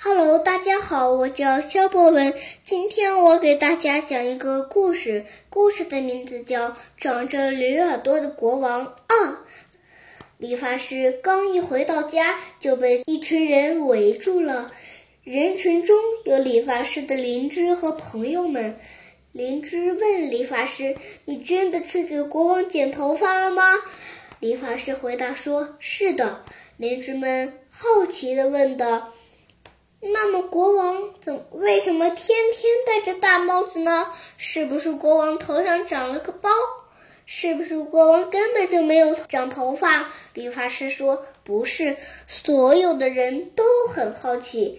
Hello，大家好，我叫肖博文。今天我给大家讲一个故事，故事的名字叫《长着驴耳朵的国王二》。理发师刚一回到家，就被一群人围住了。人群中有理发师的邻居和朋友们。邻居问理发师：“你真的去给国王剪头发了吗？”理发师回答说：“是的。”邻居们好奇地问道。那么国王怎为什么天天戴着大帽子呢？是不是国王头上长了个包？是不是国王根本就没有长头发？理发师说不是。所有的人都很好奇，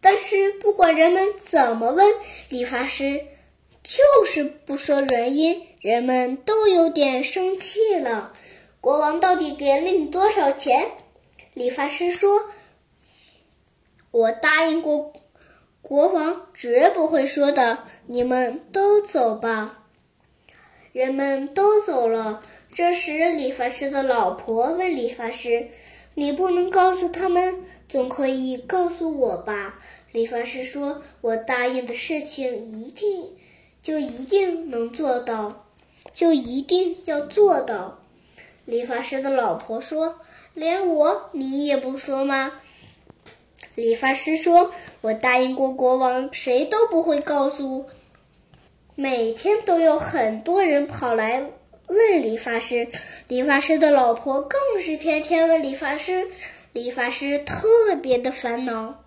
但是不管人们怎么问，理发师就是不说原因。人们都有点生气了。国王到底给了你多少钱？理发师说。我答应过国王，绝不会说的。你们都走吧。人们都走了。这时，理发师的老婆问理发师：“你不能告诉他们，总可以告诉我吧？”理发师说：“我答应的事情，一定就一定能做到，就一定要做到。”理发师的老婆说：“连我，你也不说吗？”理发师说：“我答应过国王，谁都不会告诉。”每天都有很多人跑来问理发师，理发师的老婆更是天天问理发师。理发师特别的烦恼，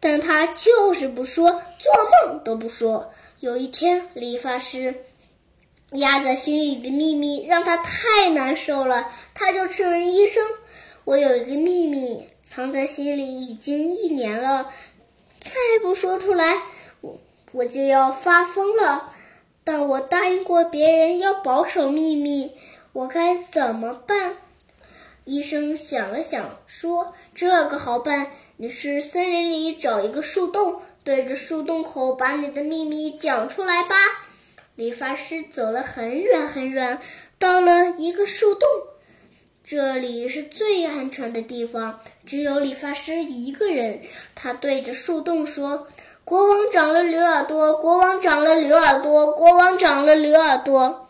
但他就是不说，做梦都不说。有一天，理发师压在心里的秘密让他太难受了，他就去问医生。我有一个秘密藏在心里已经一年了，再不说出来，我我就要发疯了。但我答应过别人要保守秘密，我该怎么办？医生想了想，说：“这个好办，你去森林里找一个树洞，对着树洞口把你的秘密讲出来吧。”理发师走了很远很远，到了一个树洞。这里是最安全的地方，只有理发师一个人。他对着树洞说：“国王长了驴耳朵，国王长了驴耳朵，国王长了驴耳朵。”